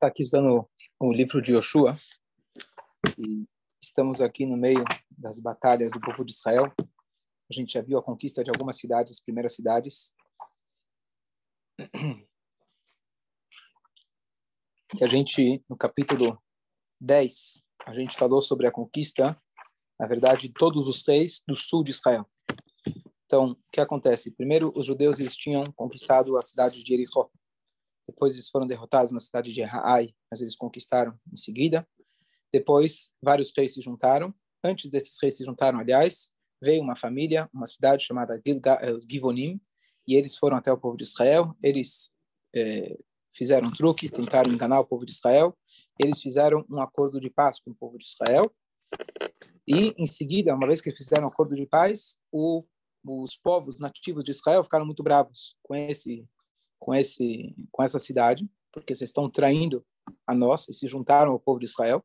está aqui estudando o livro de Yoshua e estamos aqui no meio das batalhas do povo de Israel. A gente já viu a conquista de algumas cidades, as primeiras cidades. E a gente, no capítulo 10, a gente falou sobre a conquista, na verdade, de todos os reis do sul de Israel. Então, o que acontece? Primeiro, os judeus eles tinham conquistado a cidade de Jericó. Depois eles foram derrotados na cidade de Raai, mas eles conquistaram em seguida. Depois, vários reis se juntaram. Antes desses reis se juntaram, aliás, veio uma família, uma cidade chamada eh, Givonim, e eles foram até o povo de Israel. Eles é, fizeram um truque, tentaram enganar o povo de Israel. Eles fizeram um acordo de paz com o povo de Israel. E, em seguida, uma vez que fizeram um acordo de paz, o, os povos nativos de Israel ficaram muito bravos com esse com esse com essa cidade, porque vocês estão traindo a nós e se juntaram ao povo de Israel.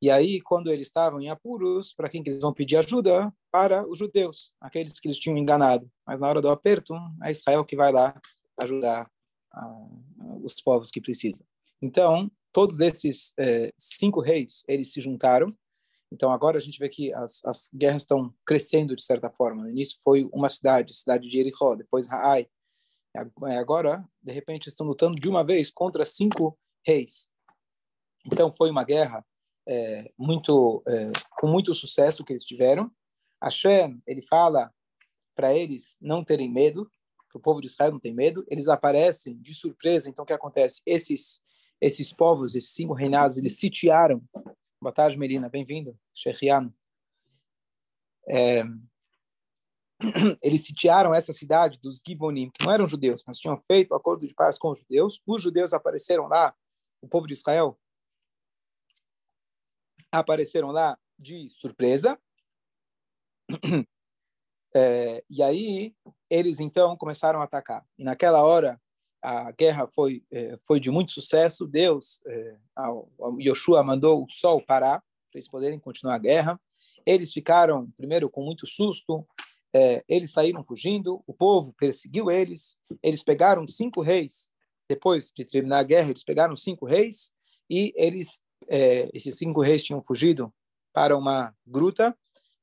E aí, quando eles estavam em apuros, para quem que eles vão pedir ajuda? Para os judeus, aqueles que eles tinham enganado. Mas na hora do aperto, é Israel que vai lá ajudar os povos que precisam. Então, todos esses eh, cinco reis, eles se juntaram. Então, agora a gente vê que as, as guerras estão crescendo de certa forma. No início foi uma cidade, cidade de Jericó, depois Raai, agora, de repente, estão lutando de uma vez contra cinco reis. Então, foi uma guerra é, muito é, com muito sucesso que eles tiveram. Hashem, ele fala para eles não terem medo, para o povo de Israel não tem medo. Eles aparecem de surpresa. Então, o que acontece? Esses esses povos, esses cinco reinados, eles sitiaram. Boa tarde, Melina. Bem-vindo, Shechiano. É, eles sitiaram essa cidade dos Givonim, que não eram judeus, mas tinham feito um acordo de paz com os judeus. Os judeus apareceram lá, o povo de Israel apareceram lá de surpresa. É, e aí eles então começaram a atacar. E naquela hora a guerra foi é, foi de muito sucesso. Deus, é, Yoshua mandou o sol parar para eles poderem continuar a guerra. Eles ficaram primeiro com muito susto, é, eles saíram fugindo, o povo perseguiu eles, eles pegaram cinco reis, depois de terminar a guerra, eles pegaram cinco reis, e eles, é, esses cinco reis tinham fugido para uma gruta,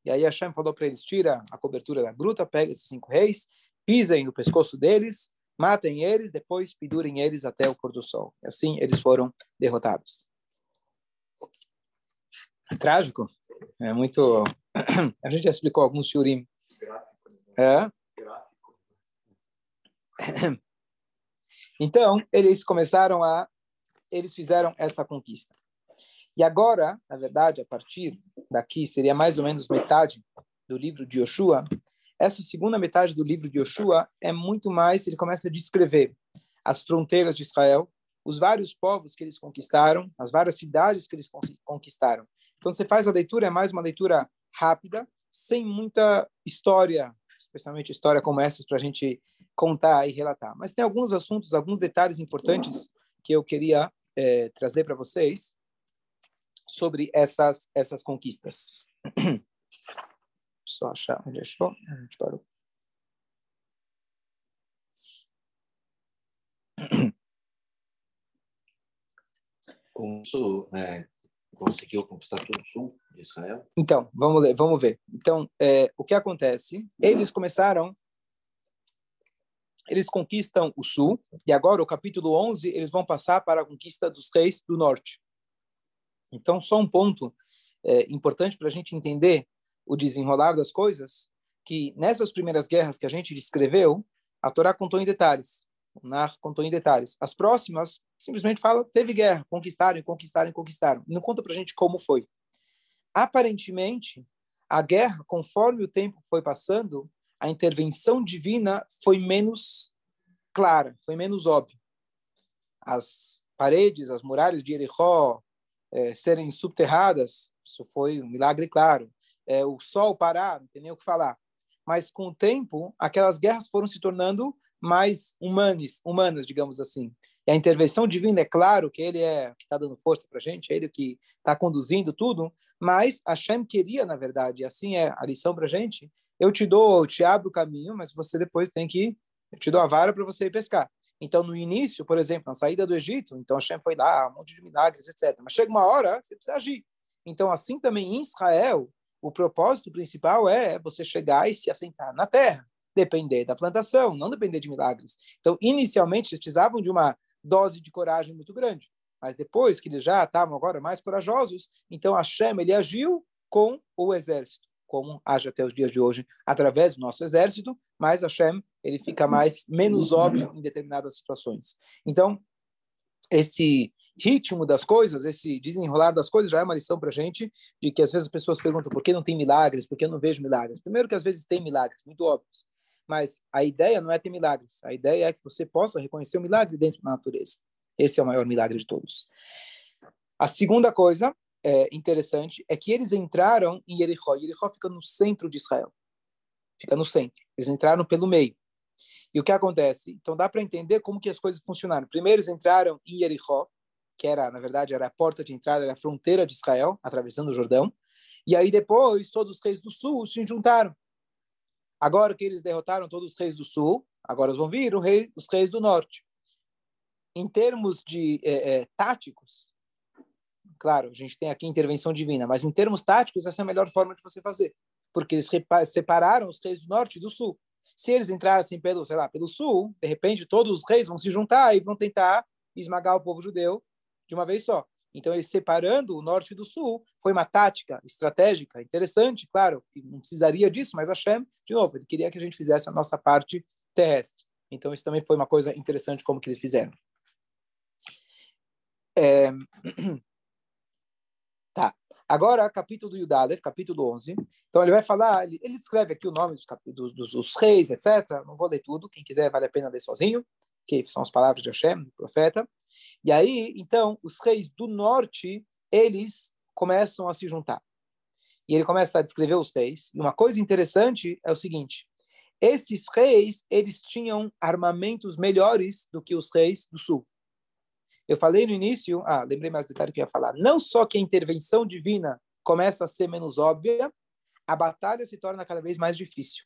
e aí Hashem falou para eles, tira a cobertura da gruta, pega esses cinco reis, pisem no pescoço deles, matem eles, depois pendurem eles até o pôr do sol. E assim eles foram derrotados. É trágico. É muito... A gente já explicou alguns shurim é? Então, eles começaram a. Eles fizeram essa conquista. E agora, na verdade, a partir daqui, seria mais ou menos metade do livro de Yoshua. Essa segunda metade do livro de Yoshua é muito mais. Ele começa a descrever as fronteiras de Israel, os vários povos que eles conquistaram, as várias cidades que eles conquistaram. Então, você faz a leitura, é mais uma leitura rápida, sem muita história especialmente história como essa, para a gente contar e relatar. Mas tem alguns assuntos, alguns detalhes importantes que eu queria é, trazer para vocês sobre essas, essas conquistas. Só achar onde achou. A gente parou. Com isso, é, conseguiu conquistar todo o sul de Israel? Então, vamos, ler, vamos ver. Então, é, o que acontece? Eles começaram, eles conquistam o sul, e agora, o capítulo 11, eles vão passar para a conquista dos reis do norte. Então, só um ponto é, importante para a gente entender o desenrolar das coisas, que nessas primeiras guerras que a gente descreveu, a Torá contou em detalhes. O Nar contou em detalhes. As próximas simplesmente fala teve guerra, conquistaram, conquistaram, conquistaram. Não conta para gente como foi. Aparentemente, a guerra, conforme o tempo foi passando, a intervenção divina foi menos clara, foi menos óbvia. As paredes, as muralhas de Jericó é, serem subterradas, isso foi um milagre claro. É, o sol parar, não tem nem o que falar. Mas com o tempo, aquelas guerras foram se tornando mais humanas, humanas, digamos assim. E a intervenção divina, é claro que ele é que está dando força para a gente, é ele que está conduzindo tudo, mas Hashem queria, na verdade, e assim é a lição para a gente, eu te dou, eu te abro o caminho, mas você depois tem que, eu te dou a vara para você ir pescar. Então, no início, por exemplo, na saída do Egito, então Hashem foi lá, um monte de milagres, etc. Mas chega uma hora, você precisa agir. Então, assim também em Israel, o propósito principal é você chegar e se assentar na terra, depender da plantação, não depender de milagres. Então, inicialmente, eles precisavam de uma dose de coragem muito grande. Mas depois que eles já estavam agora mais corajosos, então Hashem, ele agiu com o exército como age até os dias de hoje, através do nosso exército, mas Hashem, ele fica mais, menos óbvio em determinadas situações. Então, esse ritmo das coisas, esse desenrolar das coisas já é uma lição para gente, de que às vezes as pessoas perguntam por que não tem milagres, por que eu não vejo milagres. Primeiro que às vezes tem milagres, muito óbvios, mas a ideia não é ter milagres, a ideia é que você possa reconhecer o milagre dentro da natureza. Esse é o maior milagre de todos. A segunda coisa é, interessante é que eles entraram em Jericó. Jericó fica no centro de Israel. Fica no centro. Eles entraram pelo meio. E o que acontece? Então dá para entender como que as coisas funcionaram. Primeiro eles entraram em Jericó, que era, na verdade, era a porta de entrada, era a fronteira de Israel, atravessando o Jordão. E aí depois todos os reis do sul se juntaram. Agora que eles derrotaram todos os reis do sul, agora vão vir rei, os reis do norte. Em termos de é, é, táticos, Claro, a gente tem aqui intervenção divina, mas em termos táticos, essa é a melhor forma de você fazer, porque eles separaram os reis do norte e do sul. Se eles entrassem pelo, sei lá, pelo sul, de repente todos os reis vão se juntar e vão tentar esmagar o povo judeu de uma vez só. Então, eles separando o norte do sul foi uma tática estratégica interessante, claro, não precisaria disso, mas Hashem, de novo, ele queria que a gente fizesse a nossa parte terrestre. Então, isso também foi uma coisa interessante como que eles fizeram. É... Tá. Agora, capítulo do Yudadev, capítulo 11. Então, ele vai falar, ele, ele escreve aqui o nome dos, dos, dos, dos, reis, etc. Não vou ler tudo, quem quiser vale a pena ler sozinho, que são as palavras de Hashem, do profeta. E aí, então, os reis do norte, eles começam a se juntar. E ele começa a descrever os reis. E uma coisa interessante é o seguinte: esses reis, eles tinham armamentos melhores do que os reis do sul. Eu falei no início, ah, lembrei mais detalhe que eu ia falar. Não só que a intervenção divina começa a ser menos óbvia, a batalha se torna cada vez mais difícil.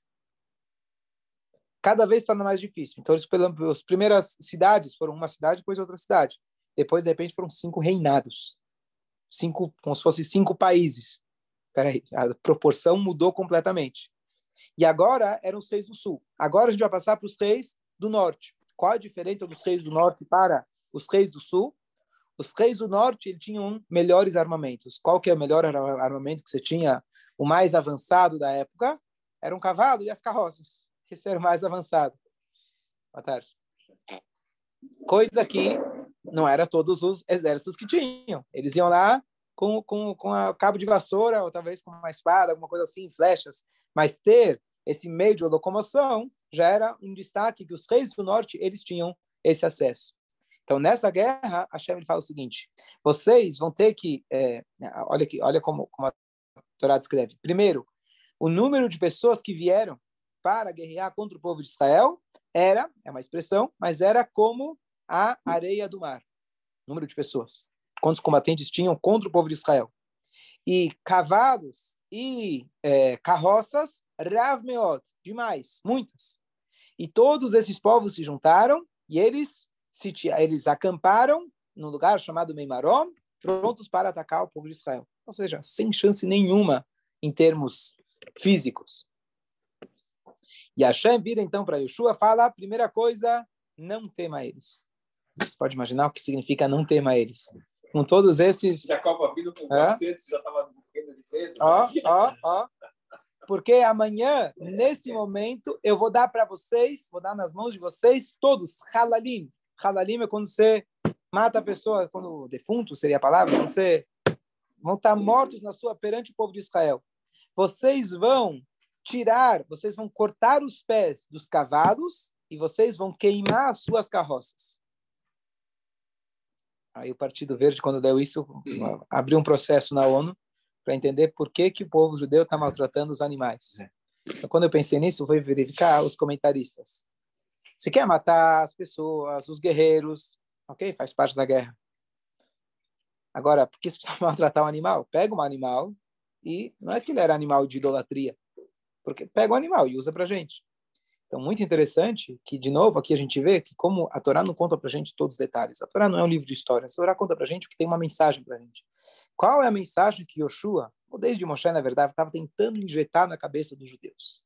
Cada vez torna mais difícil. Então, eles, as primeiras cidades foram uma cidade, depois outra cidade. Depois, de repente, foram cinco reinados. Cinco, como se fossem cinco países. Peraí, a proporção mudou completamente. E agora eram os reis do sul. Agora a gente vai passar para os reis do norte. Qual a diferença dos reis do norte para os reis do sul, os reis do norte eles tinham melhores armamentos. Qual que é o melhor armamento que você tinha? O mais avançado da época era um cavalo e as carroças. Era o mais avançado. Boa tarde. Coisa que não era todos os exércitos que tinham. Eles iam lá com, com, com a cabo de vassoura, ou talvez com uma espada, alguma coisa assim, flechas. Mas ter esse meio de locomoção já era um destaque que os reis do norte eles tinham esse acesso. Então, nessa guerra, a Hashem fala o seguinte: vocês vão ter que. É, olha aqui, olha como, como a Torá descreve. Primeiro, o número de pessoas que vieram para guerrear contra o povo de Israel era, é uma expressão, mas era como a areia do mar. Número de pessoas. Quantos combatentes tinham contra o povo de Israel? E cavalos e é, carroças, Rav Meod, demais, muitas. E todos esses povos se juntaram e eles eles acamparam num lugar chamado Meimarom, prontos para atacar o povo de Israel. Ou seja, sem chance nenhuma em termos físicos. E Hashem vira então para Yeshua fala, primeira coisa, não tema eles. Você pode imaginar o que significa não tema eles. Com todos esses... Se a Copa vindo com 400, já estava morrendo de medo. Ó, ó, ó. Porque amanhã, nesse momento, eu vou dar para vocês, vou dar nas mãos de vocês todos, halalim, Halalim é quando você mata a pessoa, quando defunto seria a palavra, quando você vão estar mortos na sua perante o povo de Israel. Vocês vão tirar, vocês vão cortar os pés dos cavalos e vocês vão queimar as suas carroças. Aí o Partido Verde, quando deu isso, abriu um processo na ONU para entender por que, que o povo judeu está maltratando os animais. É. Então, quando eu pensei nisso, fui verificar os comentaristas. Se quer matar as pessoas, os guerreiros, ok? Faz parte da guerra. Agora, por que você precisa maltratar um animal? Pega um animal e não é que ele era animal de idolatria, porque pega um animal e usa para gente. Então, muito interessante que, de novo, aqui a gente vê que como a Torá não conta para gente todos os detalhes. A Torá não é um livro de histórias. A Torá conta para gente que tem uma mensagem para gente. Qual é a mensagem que Yoshua, ou desde Moshe, na verdade, estava tentando injetar na cabeça dos judeus?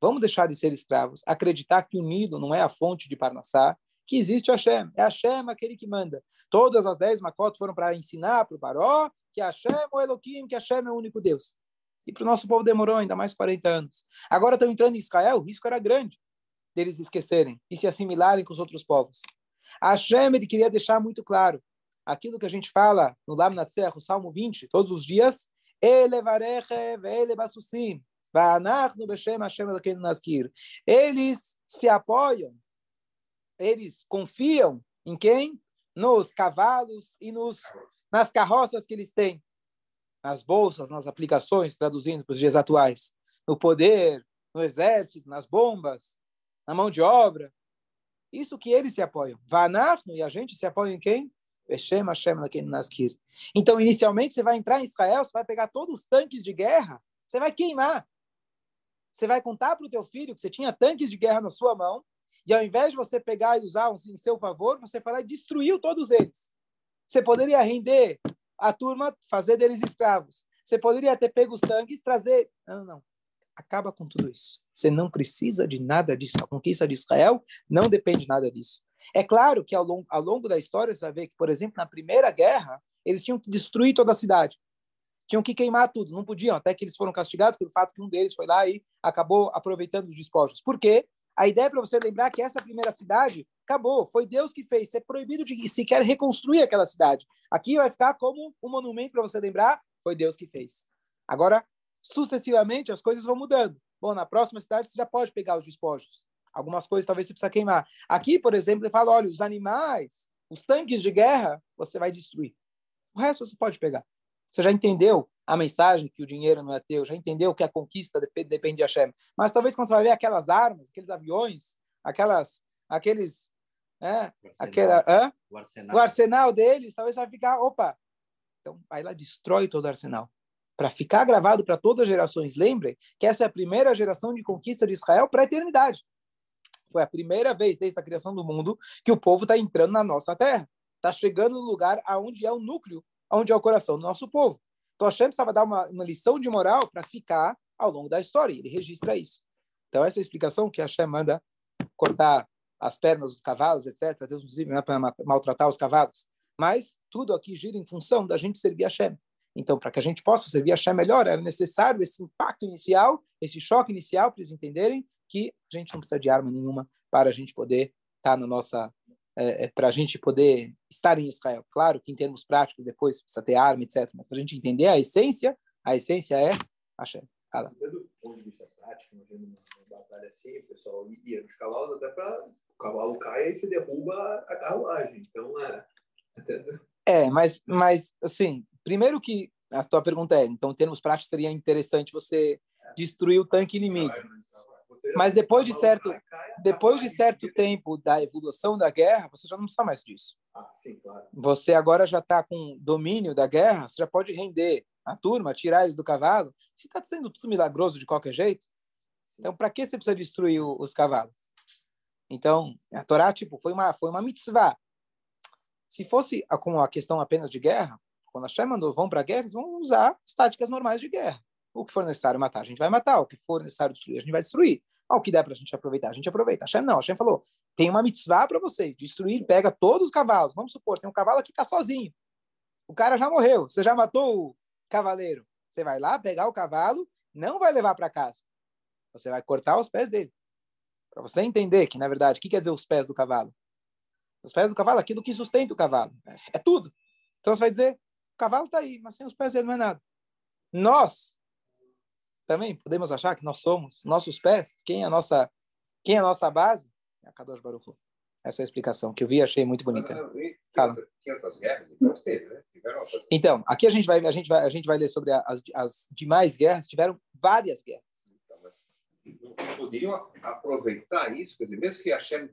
Vamos deixar de ser escravos, acreditar que o Nilo não é a fonte de Parnassá, que existe Hashem. É Hashem aquele que manda. Todas as dez macotas foram para ensinar para o Baró que Hashem é o Elohim, que Hashem é o único Deus. E para o nosso povo demorou ainda mais 40 anos. Agora estão entrando em Israel, o risco era grande deles esquecerem e se assimilarem com os outros povos. A Hashem ele queria deixar muito claro aquilo que a gente fala no Lam Natsech, o Salmo 20, todos os dias, eles se apoiam, eles confiam em quem? Nos cavalos e nos, nas carroças que eles têm nas bolsas, nas aplicações, traduzindo para os dias atuais, no poder, no exército, nas bombas, na mão de obra. Isso que eles se apoiam. Vanachno e a gente se apoia em quem? Hashem, Hashem, Naskir. Então, inicialmente, você vai entrar em Israel, você vai pegar todos os tanques de guerra, você vai queimar. Você vai contar para o teu filho que você tinha tanques de guerra na sua mão, e ao invés de você pegar e usar em seu favor, você vai e destruiu todos eles. Você poderia render a turma fazer deles escravos. Você poderia ter pego os tanques, trazer. Não, não. Acaba com tudo isso. Você não precisa de nada disso. A conquista de Israel não depende de nada disso. É claro que ao longo, ao longo da história você vai ver que, por exemplo, na primeira guerra, eles tinham que destruir toda a cidade. Tinham que queimar tudo. Não podiam, até que eles foram castigados pelo fato que um deles foi lá e acabou aproveitando os despojos. Por quê? A ideia é para você lembrar que essa primeira cidade acabou, foi Deus que fez. É proibido de sequer reconstruir aquela cidade. Aqui vai ficar como um monumento para você lembrar, foi Deus que fez. Agora, sucessivamente, as coisas vão mudando. Bom, na próxima cidade você já pode pegar os despojos. Algumas coisas talvez você precisa queimar. Aqui, por exemplo, ele fala, olha, os animais, os tanques de guerra, você vai destruir. O resto você pode pegar. Você já entendeu a mensagem que o dinheiro não é teu, já entendeu que a conquista depende de Hashem. Mas talvez quando você vai ver aquelas armas, aqueles aviões, aquelas, aqueles, é, o aquela, é? o, arsenal. o arsenal deles, talvez vai ficar, opa, então aí lá destrói todo o arsenal. Para ficar gravado para todas as gerações. Lembrem que essa é a primeira geração de conquista de Israel para a eternidade. Foi a primeira vez desde a criação do mundo que o povo está entrando na nossa terra. Está chegando no lugar aonde é o núcleo, aonde é o coração do nosso povo. Então Hashem precisava dar uma, uma lição de moral para ficar ao longo da história. Ele registra isso. Então essa é a explicação que Hashem manda cortar as pernas dos cavalos, etc. Deus nos livre, não é para maltratar os cavalos. Mas tudo aqui gira em função da gente servir a Hashem. Então, para que a gente possa servir a Hashem melhor, era necessário esse impacto inicial, esse choque inicial, para eles entenderem que a gente não precisa de arma nenhuma para a gente poder estar tá na nossa é, é para a gente poder estar em Israel. Claro que em termos práticos depois precisa ter arma, etc. Mas para a gente entender a essência, a essência é Hashem. Fala. Do ponto de vista prático, imagina uma batalha assim, o pessoal ia nos cavalos até para o cavalo cai e você derruba a carruagem. Então, é... É, mas, mas assim, primeiro que a tua pergunta é, então, em termos práticos, seria interessante você destruir o tanque inimigo. Mas depois de certo, depois de certo tempo da evolução da guerra, você já não precisa mais disso. Ah, você agora já está com domínio da guerra, você já pode render a turma, tirar eles do cavalo. Se está sendo tudo milagroso de qualquer jeito, então para que você precisa destruir os cavalos? Então, a Torá tipo foi uma foi uma mitzvah. Se fosse como a questão apenas de guerra, quando a Shem mandou vão para a guerra, eles vão usar as táticas normais de guerra. O que for necessário matar, a gente vai matar. O que for necessário destruir, a gente vai destruir. Ah, o que der para a gente aproveitar, a gente aproveita. Hashem não, Hashem falou, tem uma mitzvah para você, destruir, pega todos os cavalos. Vamos supor, tem um cavalo que está sozinho. O cara já morreu, você já matou o cavaleiro. Você vai lá pegar o cavalo, não vai levar para casa. Você vai cortar os pés dele. Para você entender que, na verdade, o que quer dizer os pés do cavalo? Os pés do cavalo, aquilo que sustenta o cavalo. É, é tudo. Então você vai dizer, o cavalo está aí, mas sem os pés ele não é nada. Nós, também podemos achar que nós somos nossos pés, quem é a nossa, quem é a nossa base? É a Kadosh Baruch Essa é a explicação que eu vi e achei muito bonita. Fala. Guerras? Né? Então, aqui a gente vai a gente vai a gente vai ler sobre as, as demais guerras. Tiveram várias guerras. Então, mas poderiam aproveitar isso, quer dizer, mesmo que a Hashem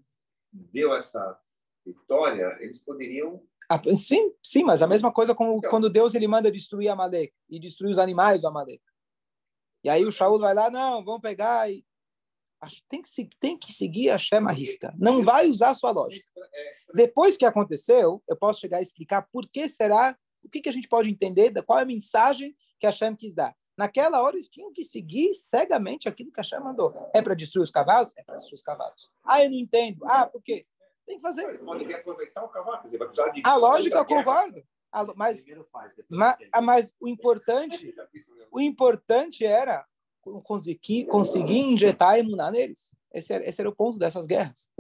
deu essa vitória, eles poderiam ah, Sim, sim, mas a mesma coisa com, então, quando Deus ele manda destruir Amalek e destruir os animais do Amalek. E aí o Shaul vai lá, não, vamos pegar e tem que, tem que seguir a Shema risca. Não vai usar a sua lógica. Depois que aconteceu, eu posso chegar a explicar por que será, o que, que a gente pode entender, qual é a mensagem que a Shem quis dar. Naquela hora eles tinham que seguir cegamente aquilo que a Shem mandou. É para destruir os cavalos? É para destruir os cavalos. Ah, eu não entendo. Ah, por quê? Tem que fazer. Ele pode reaproveitar o cavalo. Ele vai precisar de... A lógica eu concordo. Mas, mas, mas o importante, o importante era conseguir, conseguir injetar a emuná neles. Esse era, esse era o ponto dessas guerras.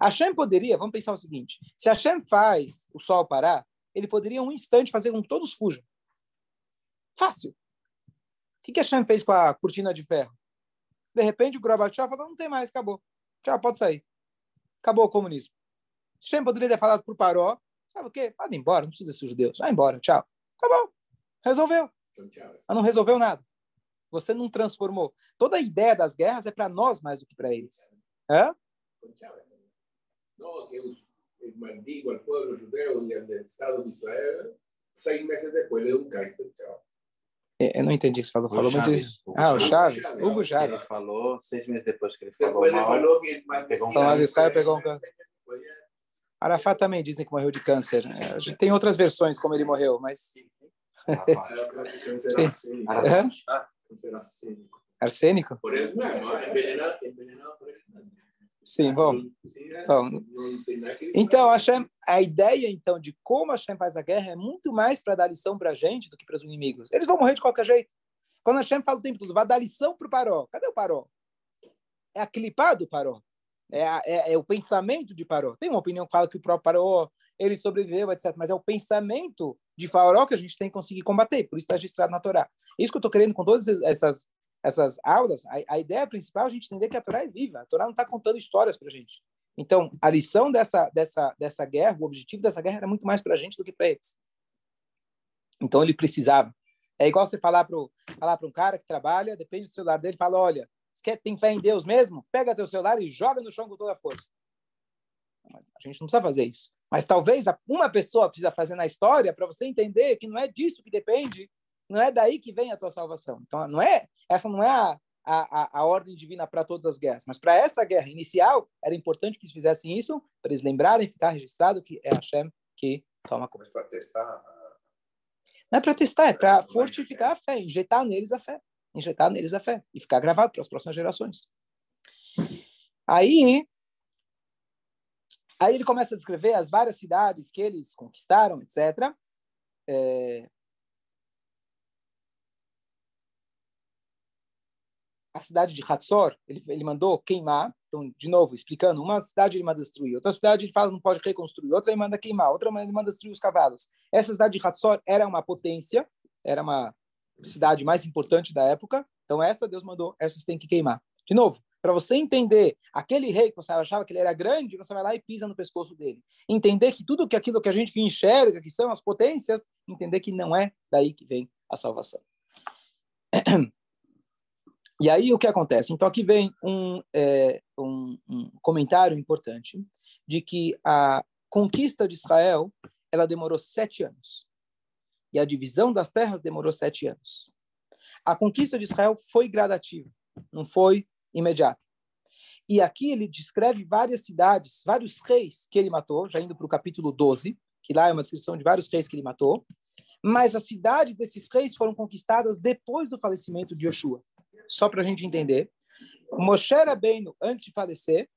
A Shem poderia, vamos pensar o seguinte: se a Shem faz o sol parar, ele poderia um instante fazer com que todos fujam. Fácil. O que, que a Shem fez com a cortina de ferro? De repente o Gorbachev falou: não tem mais, acabou. Tchau, pode sair. Acabou o comunismo. Shem poderia ter falado para o Paró: sabe o quê? Pode ir embora, não precisa desses judeus. Vai embora, tchau. Acabou. Resolveu. Então, Mas não resolveu nada. Você não transformou. Toda a ideia das guerras é para nós mais do que para eles. Hã? Não, que eu ao povo judeu e ao Estado de Israel, seis meses depois de um câncer. Tchau. Eu não entendi o que você falou. falou muito isso. Ah, o Chaves. Hugo Chaves. Ele falou seis meses depois que ele falou Depois mal. ele falou que pegou um Então, câncer. Israel pegou um câncer. Arafat também dizem que morreu de câncer. É, a gente tem outras versões como ele morreu, mas arsênico. É ele mesmo. Sim, bom. É. Bom, Então, Hashem, a ideia então de como a Hashem faz a guerra é muito mais para dar lição para a gente do que para os inimigos. Eles vão morrer de qualquer jeito. Quando a Hashem fala o tempo todo, vai dar lição para o Paró. Cadê o Paró? É a clipá do Paró. É, é- é o pensamento de Paró. Tem uma opinião que fala que o próprio Paró ele sobreviveu, etc. Mas é o pensamento de Faraó que a gente tem que conseguir combater. Por isso está registrado na Torá. É isso que eu estou querendo com todas essas essas aulas. A, a ideia principal é a gente entender que a Torá é viva. A Torá não está contando histórias para a gente. Então, a lição dessa, dessa, dessa guerra, o objetivo dessa guerra era muito mais para a gente do que para eles. Então, ele precisava. É igual você falar para falar um cara que trabalha, depende do celular dele, fala, olha, quer, tem fé em Deus mesmo? Pega teu celular e joga no chão com toda a força. Mas a gente não precisa fazer isso. Mas talvez uma pessoa precisa fazer na história para você entender que não é disso que depende, não é daí que vem a tua salvação. Então, não é essa não é a, a, a ordem divina para todas as guerras, mas para essa guerra inicial, era importante que eles fizessem isso, para eles lembrarem, ficar registrado que é Hashem que toma conta. Mas para testar, Não é para testar, é para fortificar a fé, injetar neles a fé, injetar neles a fé e ficar gravado para as próximas gerações. Aí, aí ele começa a descrever as várias cidades que eles conquistaram, etc. É... A cidade de Hatzor, ele, ele mandou queimar. Então, de novo, explicando, uma cidade ele manda destruir, outra cidade ele fala não pode reconstruir, outra ele manda queimar, outra ele manda destruir os cavalos. Essa cidade de Hatzor era uma potência, era uma cidade mais importante da época. Então, essa Deus mandou, essas tem que queimar. De novo, para você entender aquele rei que você achava que ele era grande, você vai lá e pisa no pescoço dele. Entender que tudo que aquilo que a gente enxerga, que são as potências, entender que não é daí que vem a salvação. E aí o que acontece? Então aqui vem um, é, um, um comentário importante de que a conquista de Israel ela demorou sete anos e a divisão das terras demorou sete anos. A conquista de Israel foi gradativa, não foi imediata. E aqui ele descreve várias cidades, vários reis que ele matou, já indo para o capítulo 12, que lá é uma descrição de vários reis que ele matou, mas as cidades desses reis foram conquistadas depois do falecimento de Yoshua. Só para a gente entender. Moshe Rabbeinu, antes de falecer,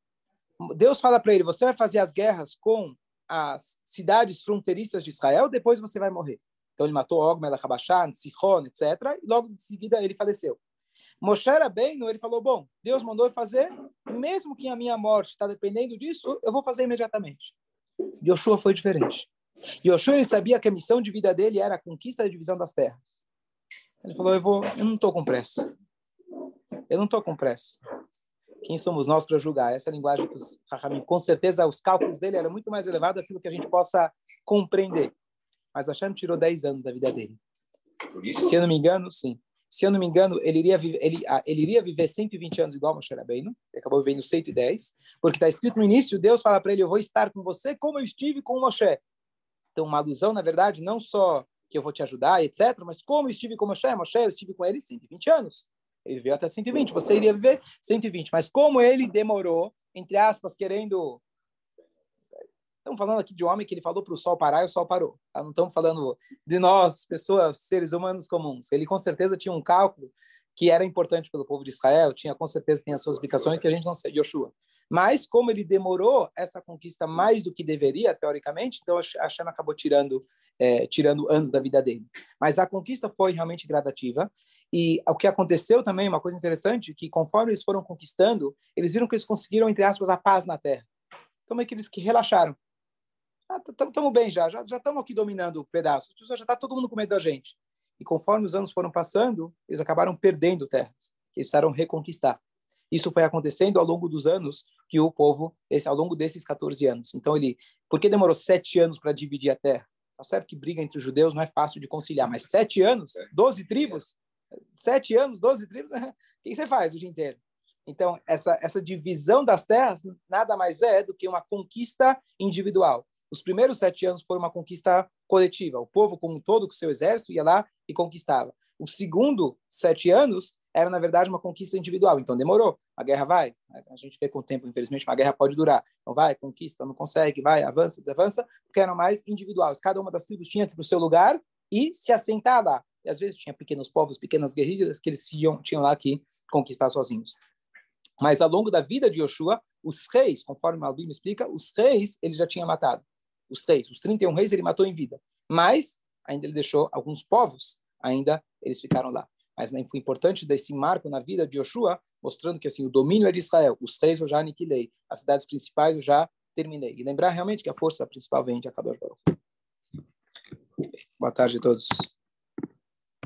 Deus fala para ele, você vai fazer as guerras com as cidades fronteiriças de Israel, depois você vai morrer. Então ele matou Og, Melech Habashan, Sihon, etc. E logo em seguida ele faleceu. Moshe Rabbeinu, ele falou, bom, Deus mandou eu fazer, mesmo que a minha morte está dependendo disso, eu vou fazer imediatamente. Yoshua foi diferente. Yoshua ele sabia que a missão de vida dele era a conquista da divisão das terras. Ele falou, eu vou, eu não estou com pressa. Eu não estou com pressa. Quem somos nós para julgar? Essa linguagem que os Rahamim, com certeza, os cálculos dele eram muito mais elevados daquilo que a gente possa compreender. Mas Hashem tirou 10 anos da vida dele. Se eu não me engano, sim. Se eu não me engano, ele iria, viver, ele, ah, ele iria viver 120 anos igual Moshe Rabbeinu. Ele acabou vivendo 110. Porque está escrito no início, Deus fala para ele, eu vou estar com você como eu estive com Moshe. Então, uma alusão, na verdade, não só que eu vou te ajudar, etc., mas como eu estive com Moshe. Moshe, eu estive com ele 120 anos. Ele viveu até 120, você iria viver 120. Mas como ele demorou, entre aspas, querendo. Estamos falando aqui de um homem que ele falou para o sol parar e o sol parou. Tá? Não estamos falando de nós, pessoas, seres humanos comuns. Ele com certeza tinha um cálculo que era importante pelo povo de Israel, tinha com certeza tem as suas explicações que a gente não sei, Yoshua. Mas como ele demorou essa conquista mais do que deveria, teoricamente, então a Hashem acabou tirando, é, tirando anos da vida dele. Mas a conquista foi realmente gradativa. E o que aconteceu também, uma coisa interessante, que conforme eles foram conquistando, eles viram que eles conseguiram, entre aspas, a paz na terra. Então meio que eles que relaxaram. Estamos ah, bem já, já estamos aqui dominando o pedaço, já está todo mundo com medo da gente. E conforme os anos foram passando, eles acabaram perdendo terras, que eles precisaram reconquistar. Isso foi acontecendo ao longo dos anos que o povo, esse, ao longo desses 14 anos. Então, ele, por que demorou sete anos para dividir a terra? Tá certo que briga entre os judeus não é fácil de conciliar, mas sete anos, doze tribos, sete anos, doze tribos, o que você faz o dia inteiro? Então, essa, essa divisão das terras nada mais é do que uma conquista individual. Os primeiros sete anos foram uma conquista coletiva. O povo, como um todo, com seu exército, ia lá e conquistava. Os segundo sete anos era, na verdade, uma conquista individual. Então, demorou. A guerra vai. A gente vê com o tempo, infelizmente, uma guerra pode durar. Então, vai, conquista, não consegue, vai, avança, desavança, porque eram mais individuais. Cada uma das tribos tinha que ir para o seu lugar e se assentar lá. E, às vezes, tinha pequenos povos, pequenas guerrilhas que eles tinham, tinham lá que conquistar sozinhos. Mas, ao longo da vida de Yoshua, os reis, conforme Malbim explica, os reis ele já tinha matado. Os reis, os 31 reis ele matou em vida. Mas, ainda ele deixou alguns povos, ainda eles ficaram lá mas né, foi importante desse marco na vida de Joshua, mostrando que assim o domínio é de Israel. Os três eu já aniquilei, as cidades principais eu já terminei. E lembrar realmente que a força principal vem de Akadosh. Boa tarde a todos.